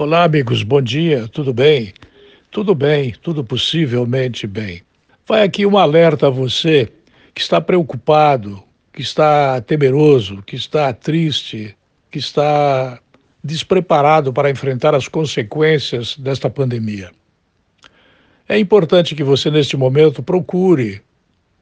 Olá, amigos, bom dia, tudo bem? Tudo bem, tudo possivelmente bem. Vai aqui um alerta a você que está preocupado, que está temeroso, que está triste, que está despreparado para enfrentar as consequências desta pandemia. É importante que você, neste momento, procure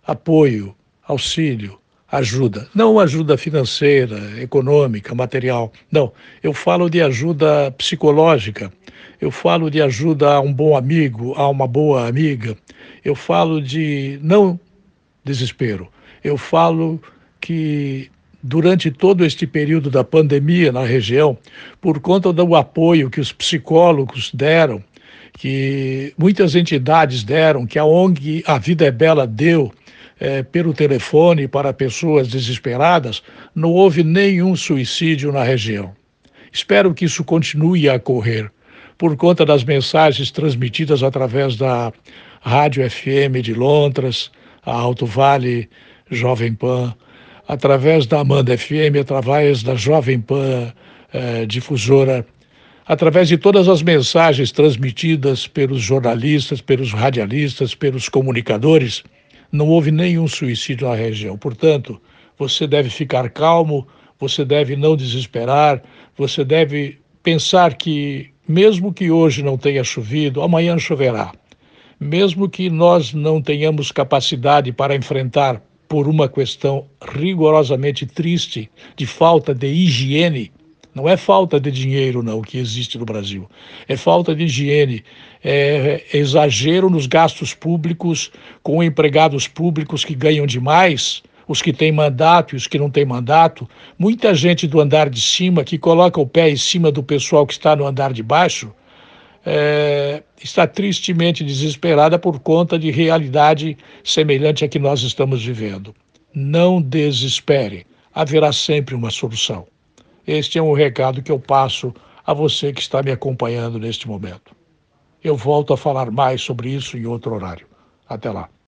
apoio, auxílio, ajuda. Não ajuda financeira, econômica, material. Não. Eu falo de ajuda psicológica. Eu falo de ajuda a um bom amigo, a uma boa amiga. Eu falo de não desespero. Eu falo que durante todo este período da pandemia na região, por conta do apoio que os psicólogos deram, que muitas entidades deram, que a ONG A Vida é Bela deu, é, pelo telefone para pessoas desesperadas, não houve nenhum suicídio na região. Espero que isso continue a ocorrer, por conta das mensagens transmitidas através da Rádio FM de Londres, a Alto Vale Jovem Pan, através da Amanda FM, através da Jovem Pan eh, Difusora, através de todas as mensagens transmitidas pelos jornalistas, pelos radialistas, pelos comunicadores não houve nenhum suicídio na região. Portanto, você deve ficar calmo, você deve não desesperar, você deve pensar que, mesmo que hoje não tenha chovido, amanhã choverá. Mesmo que nós não tenhamos capacidade para enfrentar por uma questão rigorosamente triste de falta de higiene, não é falta de dinheiro, não, que existe no Brasil. É falta de higiene, é exagero nos gastos públicos, com empregados públicos que ganham demais, os que têm mandato e os que não têm mandato. Muita gente do andar de cima que coloca o pé em cima do pessoal que está no andar de baixo. É, está tristemente desesperada por conta de realidade semelhante à que nós estamos vivendo. Não desespere, haverá sempre uma solução. Este é um recado que eu passo a você que está me acompanhando neste momento. Eu volto a falar mais sobre isso em outro horário. Até lá.